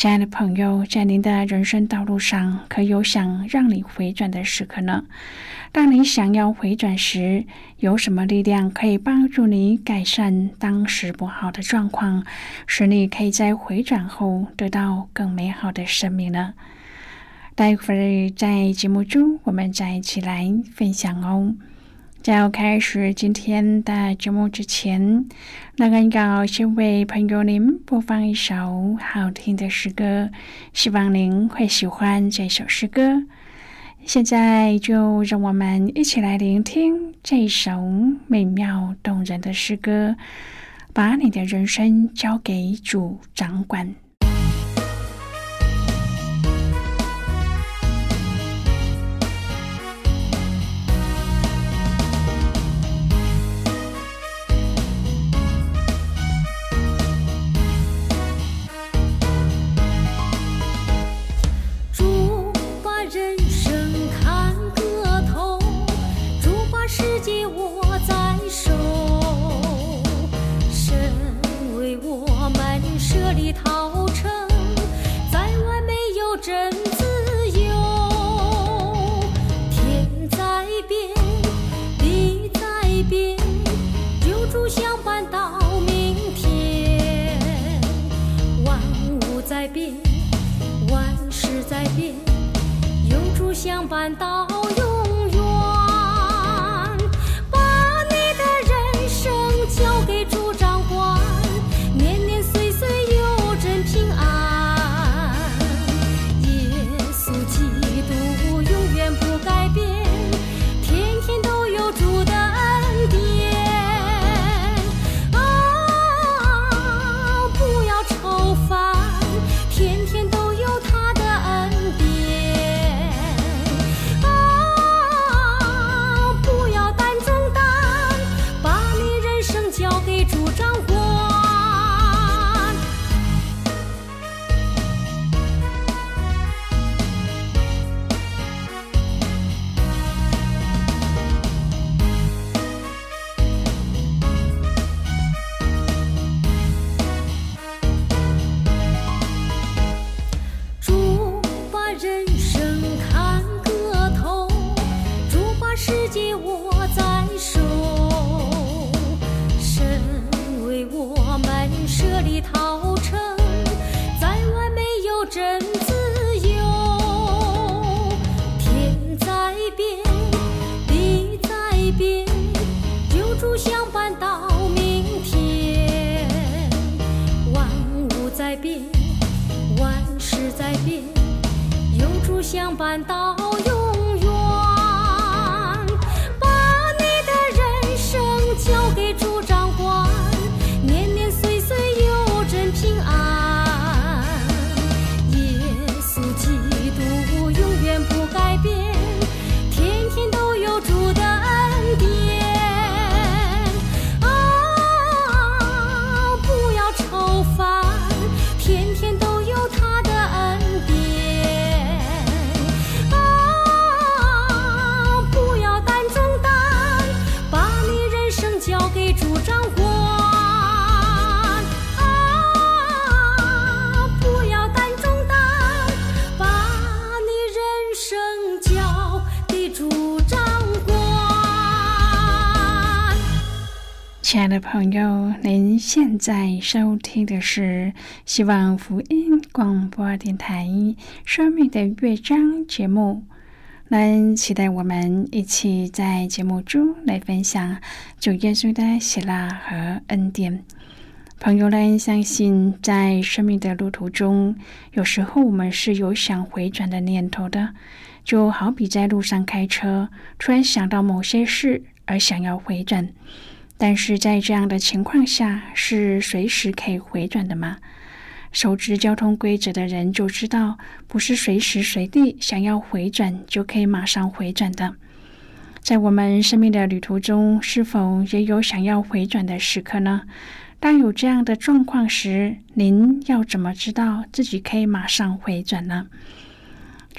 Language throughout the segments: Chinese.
亲爱的朋友，在您的人生道路上，可有想让你回转的时刻呢？当你想要回转时，有什么力量可以帮助你改善当时不好的状况，使你可以在回转后得到更美好的生命呢？待会儿在节目中，我们再一起来分享哦。在要开始今天的节目之前，那个要先为朋友您播放一首好听的诗歌，希望您会喜欢这首诗歌。现在就让我们一起来聆听这首美妙动人的诗歌，把你的人生交给主掌管。在变万事在变有主相伴到永您现在收听的是希望福音广播电台《生命的乐章》节目。能期待我们一起在节目中来分享主耶稣的喜乐和恩典。朋友们，相信在生命的路途中，有时候我们是有想回转的念头的，就好比在路上开车，突然想到某些事而想要回转。但是在这样的情况下，是随时可以回转的吗？熟知交通规则的人就知道，不是随时随地想要回转就可以马上回转的。在我们生命的旅途中，是否也有想要回转的时刻呢？当有这样的状况时，您要怎么知道自己可以马上回转呢？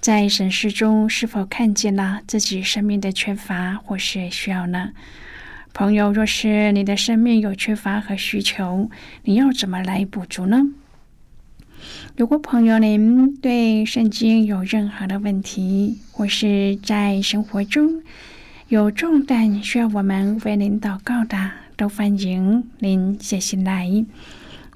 在审视中，是否看见了自己生命的缺乏或是需要呢？朋友，若是你的生命有缺乏和需求，你要怎么来补足呢？如果朋友您对圣经有任何的问题，或是在生活中有重担需要我们为您祷告的，都欢迎您写信来。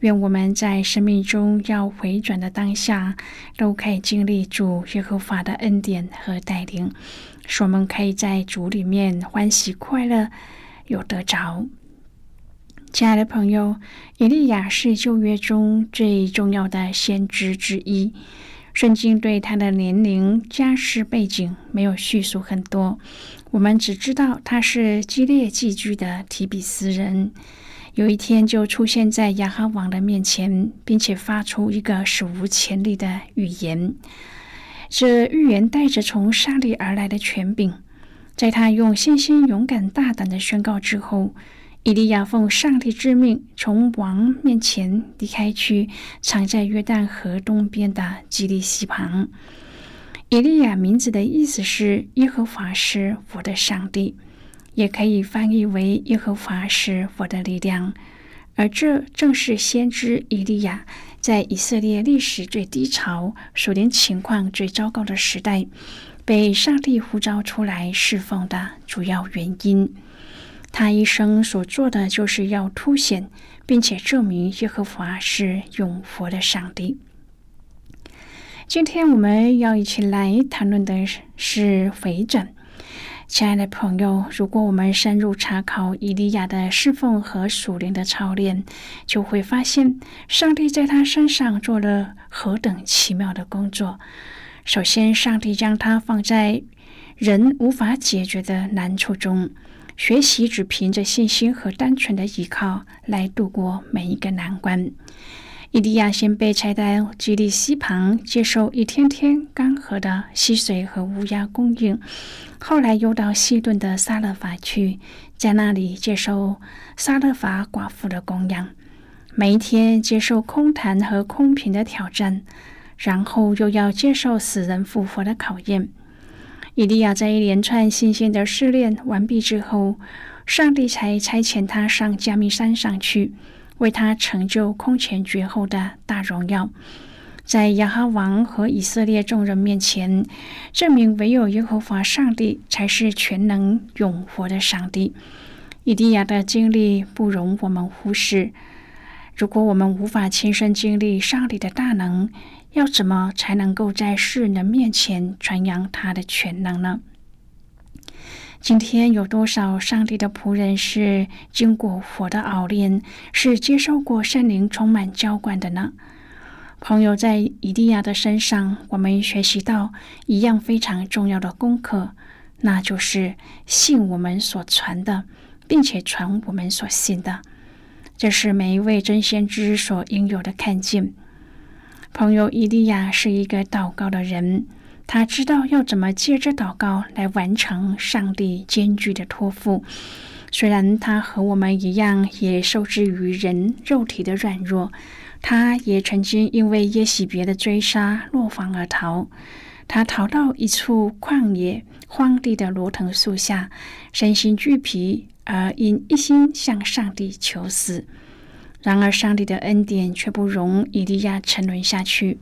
愿我们在生命中要回转的当下，都可以经历主耶和华的恩典和带领，使我们可以在主里面欢喜快乐，有得着。亲爱的朋友，以利亚是旧约中最重要的先知之一。圣经对他的年龄、家世背景没有叙述很多，我们只知道他是基列寄居的提比斯人。有一天，就出现在亚哈王的面前，并且发出一个史无前例的预言。这预言带着从上帝而来的权柄。在他用信心、勇敢、大胆的宣告之后，以利亚奉上帝之命，从王面前离开，去藏在约旦河东边的基利溪旁。以利亚名字的意思是“耶和华是我的上帝”。也可以翻译为“耶和华是我的力量”，而这正是先知以利亚在以色列历史最低潮、属灵情况最糟糕的时代，被上帝呼召出来侍奉的主要原因。他一生所做的，就是要凸显并且证明耶和华是永活的上帝。今天我们要一起来谈论的是回转。亲爱的朋友，如果我们深入查考以利亚的侍奉和属灵的操练，就会发现上帝在他身上做了何等奇妙的工作。首先，上帝将他放在人无法解决的难处中，学习只凭着信心和单纯的依靠来度过每一个难关。伊利亚先被拆到基利溪旁，接受一天天干涸的溪水和乌鸦供应；后来又到西顿的撒勒法去，在那里接受撒勒法寡妇的供养，每一天接受空谈和空瓶的挑战，然后又要接受死人复活的考验。伊利亚在一连串新鲜的试炼完毕之后，上帝才差遣他上加密山上去。为他成就空前绝后的大荣耀，在亚哈王和以色列众人面前，证明唯有耶和华上帝才是全能永活的上帝。以利亚的经历不容我们忽视。如果我们无法亲身经历上帝的大能，要怎么才能够在世人面前传扬他的全能呢？今天有多少上帝的仆人是经过火的熬炼，是接受过圣灵充满浇灌的呢？朋友，在以利亚的身上，我们学习到一样非常重要的功课，那就是信我们所传的，并且传我们所信的。这是每一位真先知所应有的看见。朋友，伊利亚是一个祷告的人，他知道要怎么借着祷告来完成上帝艰巨的托付。虽然他和我们一样，也受制于人肉体的软弱。他也曾经因为耶喜别的追杀落荒而逃。他逃到一处旷野荒地的罗藤树下，身心俱疲，而因一心向上帝求死。然而，上帝的恩典却不容以利亚沉沦下去。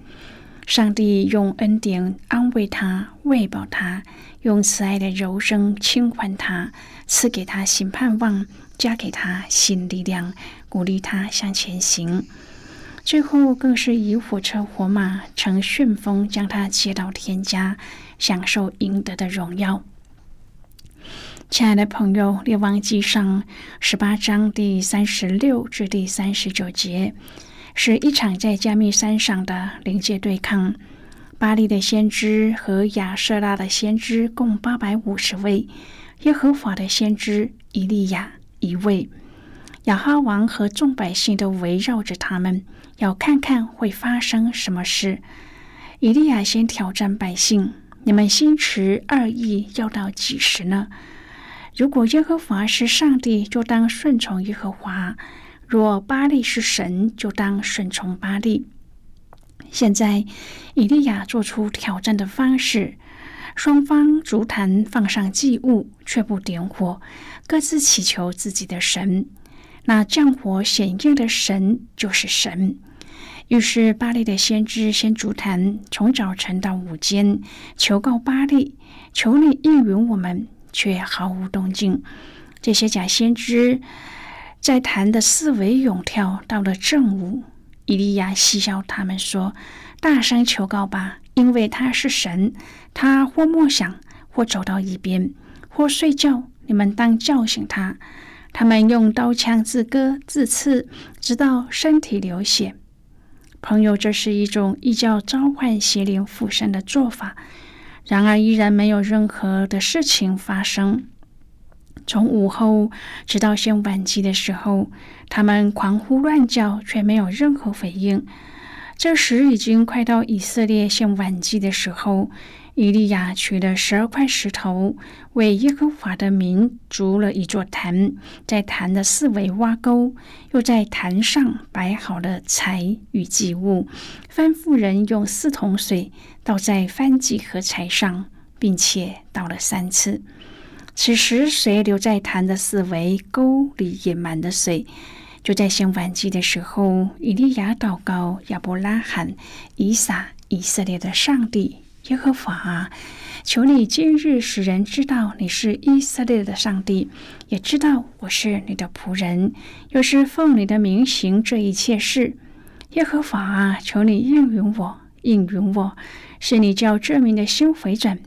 上帝用恩典安慰他、喂饱他，用慈爱的柔声轻缓他，赐给他新盼望，加给他新力量，鼓励他向前行。最后更是以火车火马乘旋风将他接到天家，享受赢得的荣耀。亲爱的朋友，《列王记上》十八章第三十六至第三十九节，是一场在加密山上的灵界对抗。巴黎的先知和亚瑟拉的先知共八百五十位，耶和华的先知以利亚一位。亚哈王和众百姓都围绕着他们。要看看会发生什么事。以利亚先挑战百姓：“你们心持二意，要到几时呢？如果耶和华是上帝，就当顺从耶和华；若巴利是神，就当顺从巴利。”现在，以利亚做出挑战的方式：双方足坛放上祭物，却不点火，各自祈求自己的神。那降火显应的神就是神。于是巴利的先知先足坛，从早晨到午间，求告巴利，求你应允我们，却毫无动静。这些假先知在坛的四围涌跳。到了正午，伊利亚嬉笑他们说：“大声求告吧，因为他是神。他或默想，或走到一边，或睡觉。你们当叫醒他。他们用刀枪自割自刺，直到身体流血。”朋友，这是一种异教召唤邪灵附身的做法。然而，依然没有任何的事情发生。从午后直到先晚集的时候，他们狂呼乱叫，却没有任何回应。这时已经快到以色列献晚祭的时候。以利亚取了十二块石头，为耶和华的名筑了一座坛，在坛的四围挖沟，又在坛上摆好了柴与祭物，吩咐人用四桶水倒在燔祭和柴上，并且倒了三次。此时水流在坛的四围沟里，也满了水。就在献晚祭的时候，以利亚祷告亚伯拉罕、以撒、以色列的上帝。耶和华，求你今日使人知道你是以色列的上帝，也知道我是你的仆人，又是奉你的名行这一切事。耶和华，求你应允我，应允我，是你叫这名的心回转。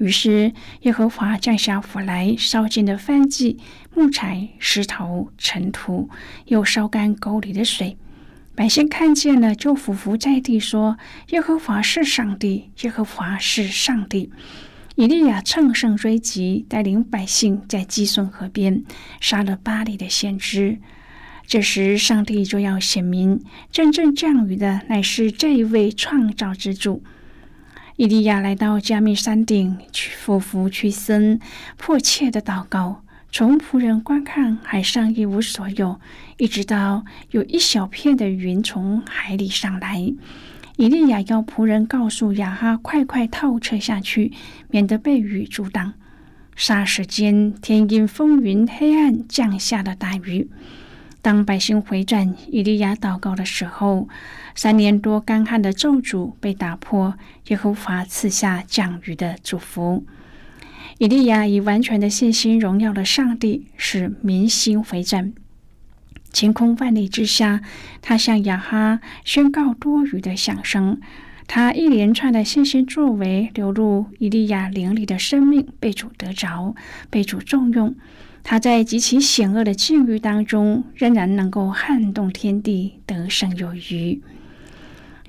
于是耶和华降下火来，烧尽了燔祭、木材、石头、尘土，又烧干沟里的水。百姓看见了，就伏伏在地说：“耶和华是上帝，耶和华是上帝。”以利亚乘胜追击，带领百姓在基顺河边杀了巴黎的先知。这时，上帝就要显明，真正降雨的乃是这一位创造之主。以利亚来到加密山顶，去俯伏屈身，迫切的祷告。从仆人观看海上一无所有，一直到有一小片的云从海里上来。以利亚要仆人告诉亚哈快快套车下去，免得被雨阻挡。霎时间，天阴风云，黑暗降下了大雨。当百姓回转，以利亚祷告的时候，三年多干旱的咒诅被打破，耶和华赐下降雨的祝福。以利亚以完全的信心荣耀了上帝，使民心回转。晴空万里之下，他向亚哈宣告多余的响声。他一连串的信心作为流入以利亚灵里的生命被主得着，被主重用。他在极其险恶的境遇当中，仍然能够撼动天地，得胜有余。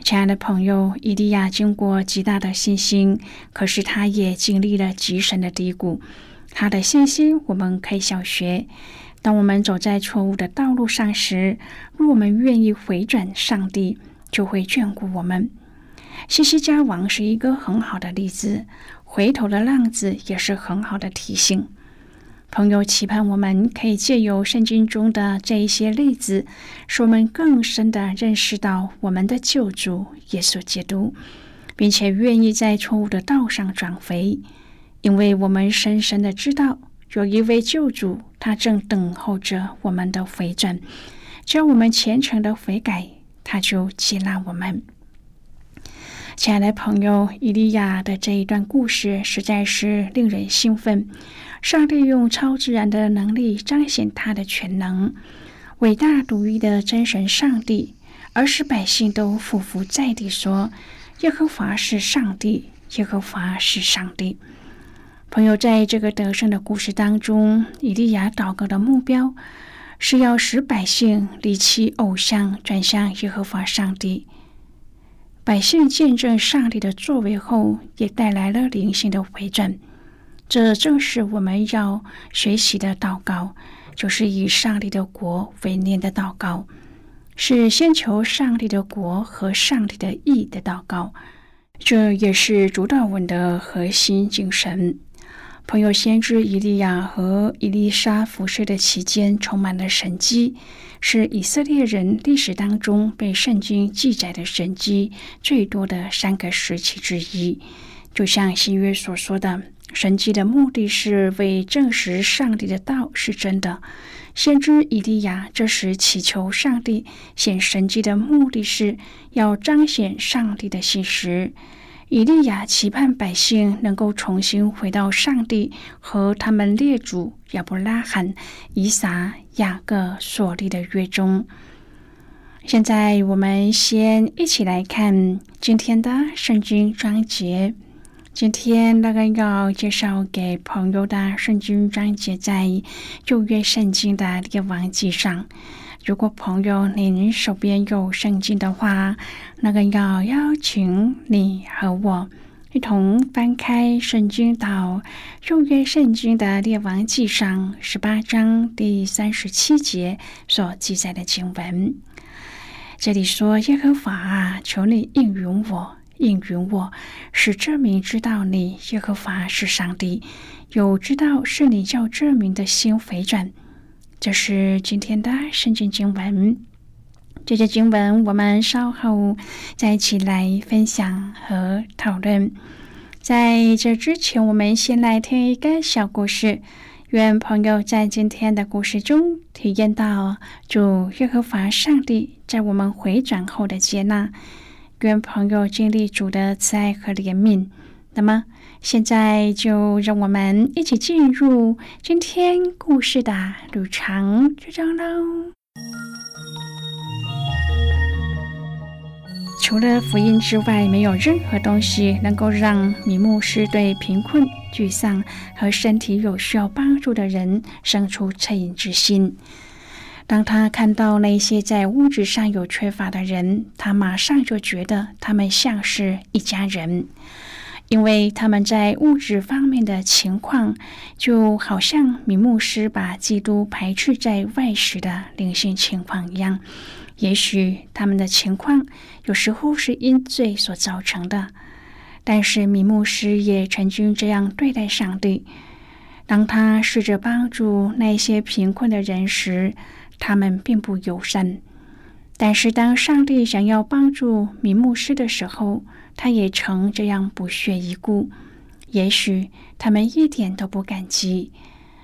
亲爱的朋友，伊利亚经过极大的信心，可是他也经历了极深的低谷。他的信心我们可以小学。当我们走在错误的道路上时，若我们愿意回转，上帝就会眷顾我们。西西家王是一个很好的例子，回头的浪子也是很好的提醒。朋友期盼我们可以借由圣经中的这一些例子，使我们更深的认识到我们的救主耶稣基督，并且愿意在错误的道上转回，因为我们深深的知道有一位救主，他正等候着我们的回转。只要我们虔诚的悔改，他就接纳我们。亲爱的朋友，伊利亚的这一段故事实在是令人兴奋。上帝用超自然的能力彰显他的全能，伟大独一的真神上帝，而使百姓都匍匐在地说：“耶和华是上帝，耶和华是上帝。”朋友，在这个得胜的故事当中，以利亚祷告的目标是要使百姓离弃偶像，转向耶和华上帝。百姓见证上帝的作为后，也带来了灵性的回转。这正是我们要学习的祷告，就是以上帝的国为念的祷告，是先求上帝的国和上帝的义的祷告。这也是主导文的核心精神。朋友，先知以利亚和伊丽莎服侍的期间充满了神迹，是以色列人历史当中被圣经记载的神迹最多的三个时期之一。就像新约所说的。神迹的目的是为证实上帝的道是真的。先知以利亚这时祈求上帝显神迹的目的是要彰显上帝的信实。以利亚期盼百姓能够重新回到上帝和他们列祖亚伯拉罕、以撒、雅各所立的约中。现在我们先一起来看今天的圣经章节。今天那个要介绍给朋友的圣经章节在旧约圣经的列王记上。如果朋友您手边有圣经的话，那个要邀请你和我一同翻开圣经到旧约圣经的列王记上十八章第三十七节所记载的经文。这里说：“耶和华啊，求你应允我。”应允我，使证明知道你耶和华是上帝，有知道是你叫证明的心回转。这是今天的圣经经文。这些经文我们稍后再一起来分享和讨论。在这之前，我们先来听一个小故事。愿朋友在今天的故事中体验到主耶和华上帝在我们回转后的接纳。愿朋友经历主的慈爱和怜悯。那么，现在就让我们一起进入今天故事的旅程之中喽。除了福音之外，没有任何东西能够让米牧师对贫困、沮丧和身体有需要帮助的人生出恻隐之心。当他看到那些在物质上有缺乏的人，他马上就觉得他们像是一家人，因为他们在物质方面的情况，就好像米牧师把基督排斥在外时的灵性情况一样。也许他们的情况有时候是因罪所造成的，但是米牧师也曾经这样对待上帝。当他试着帮助那些贫困的人时，他们并不友善，但是当上帝想要帮助米牧师的时候，他也曾这样不屑一顾。也许他们一点都不感激，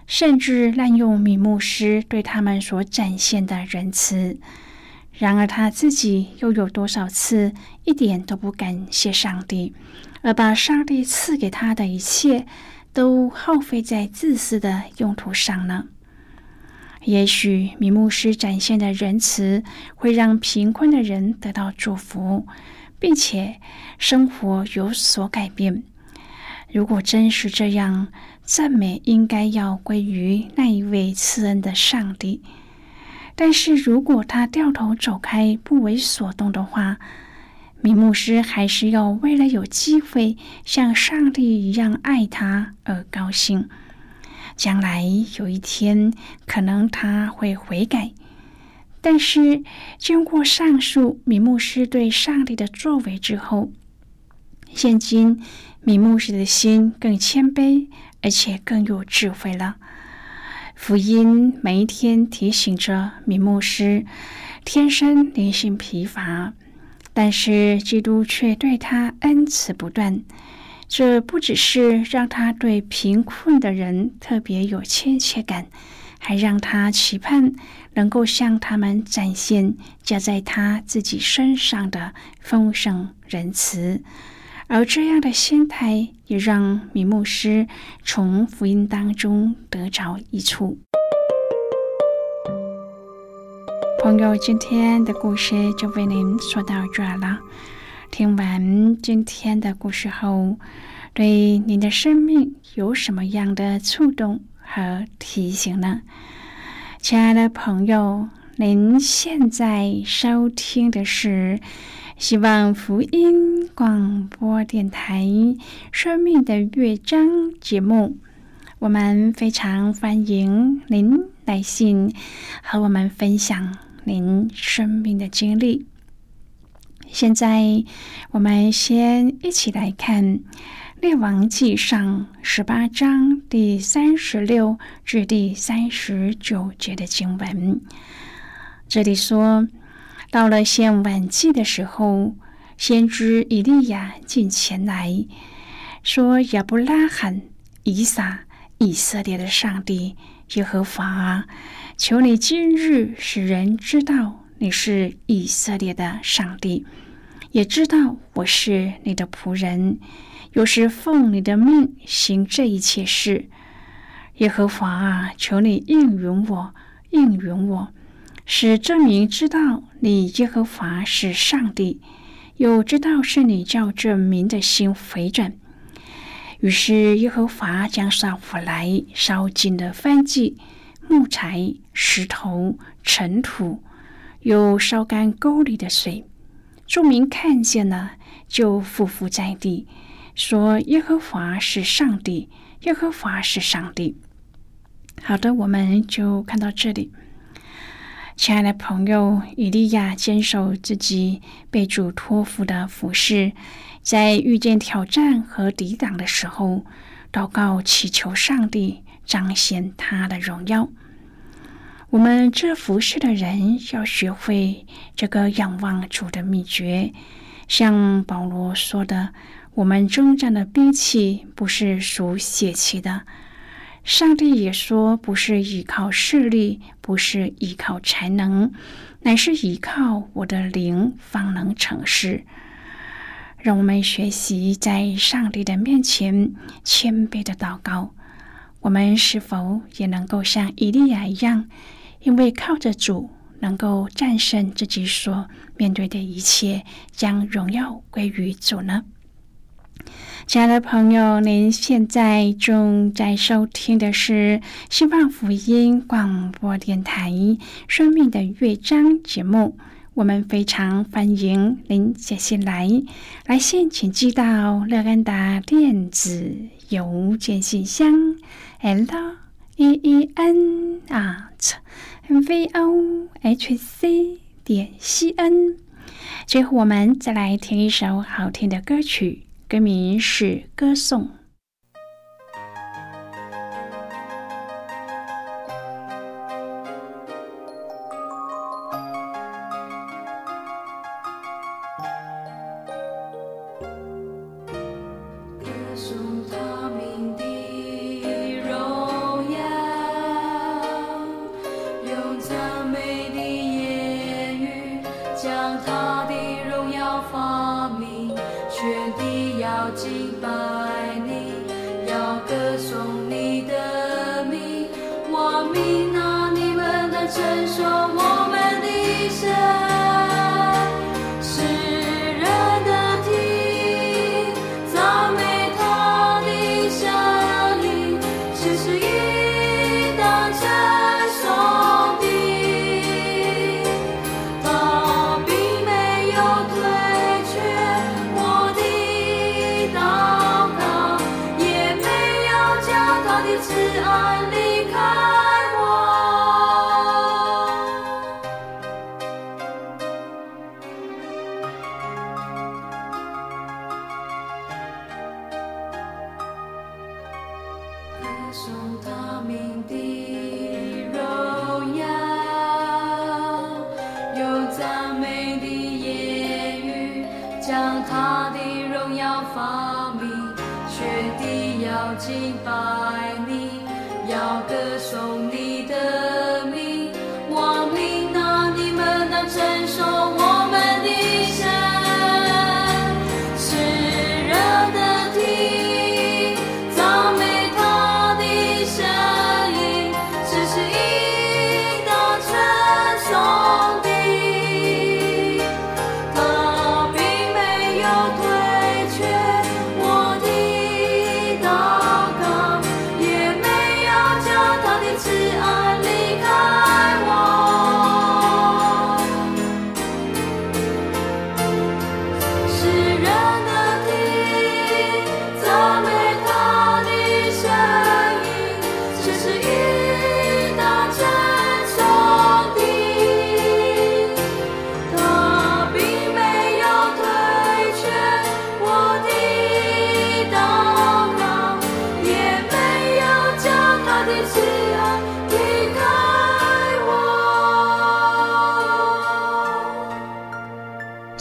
甚至滥用米牧师对他们所展现的仁慈。然而他自己又有多少次一点都不感谢上帝，而把上帝赐给他的一切都耗费在自私的用途上呢？也许米牧师展现的仁慈会让贫困的人得到祝福，并且生活有所改变。如果真是这样，赞美应该要归于那一位赐恩的上帝。但是如果他掉头走开，不为所动的话，米牧师还是要为了有机会像上帝一样爱他而高兴。将来有一天，可能他会悔改。但是经过上述米牧师对上帝的作为之后，现今米牧师的心更谦卑，而且更有智慧了。福音每一天提醒着米牧师，天生灵性疲乏。但是基督却对他恩慈不断，这不只是让他对贫困的人特别有亲切感，还让他期盼能够向他们展现加在他自己身上的丰盛仁慈。而这样的心态也让米牧师从福音当中得着益处。朋友，今天的故事就为您说到这了。听完今天的故事后，对您的生命有什么样的触动和提醒呢？亲爱的朋友，您现在收听的是希望福音广播电台《生命的乐章》节目。我们非常欢迎您来信和我们分享。您生命的经历。现在，我们先一起来看《列王记上》十八章第三十六至第三十九节的经文。这里说，到了献晚祭的时候，先知以利亚进前来说：“亚伯拉罕、以撒、以色列的上帝耶和华。”求你今日使人知道你是以色列的上帝，也知道我是你的仆人，又是奉你的命行这一切事。耶和华啊，求你应允我，应允我，使证明知道你耶和华是上帝，又知道是你叫这民的心回转。于是耶和华将烧火来烧尽了燔祭。木材、石头、尘土，又烧干沟里的水。众民看见了，就匍匐在地，说：“耶和华是上帝，耶和华是上帝。”好的，我们就看到这里。亲爱的朋友，以利亚坚守自己被主托付的服饰，在遇见挑战和抵挡的时候，祷告祈求上帝。彰显他的荣耀。我们这服侍的人要学会这个仰望主的秘诀。像保罗说的：“我们征战的兵器不是属血气的。”上帝也说：“不是依靠势力，不是依靠才能，乃是依靠我的灵，方能成事。”让我们学习在上帝的面前谦卑的祷告。我们是否也能够像以利亚一样，因为靠着主能够战胜自己所面对的一切，将荣耀归于主呢？亲爱的朋友，您现在正在收听的是希望福音广播电台《生命的乐章》节目。我们非常欢迎您写信来，来信请寄到乐安达电子邮件信箱。l e e n at v o h c 点 c n。最后，我们再来听一首好听的歌曲，歌名是《歌颂》。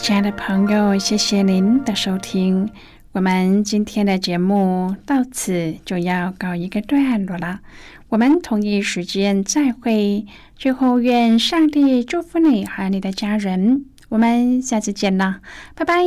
亲爱的朋友，谢谢您的收听。我们今天的节目到此就要告一个段落了。我们同一时间再会。最后，愿上帝祝福你和你的家人。我们下次见了，拜拜。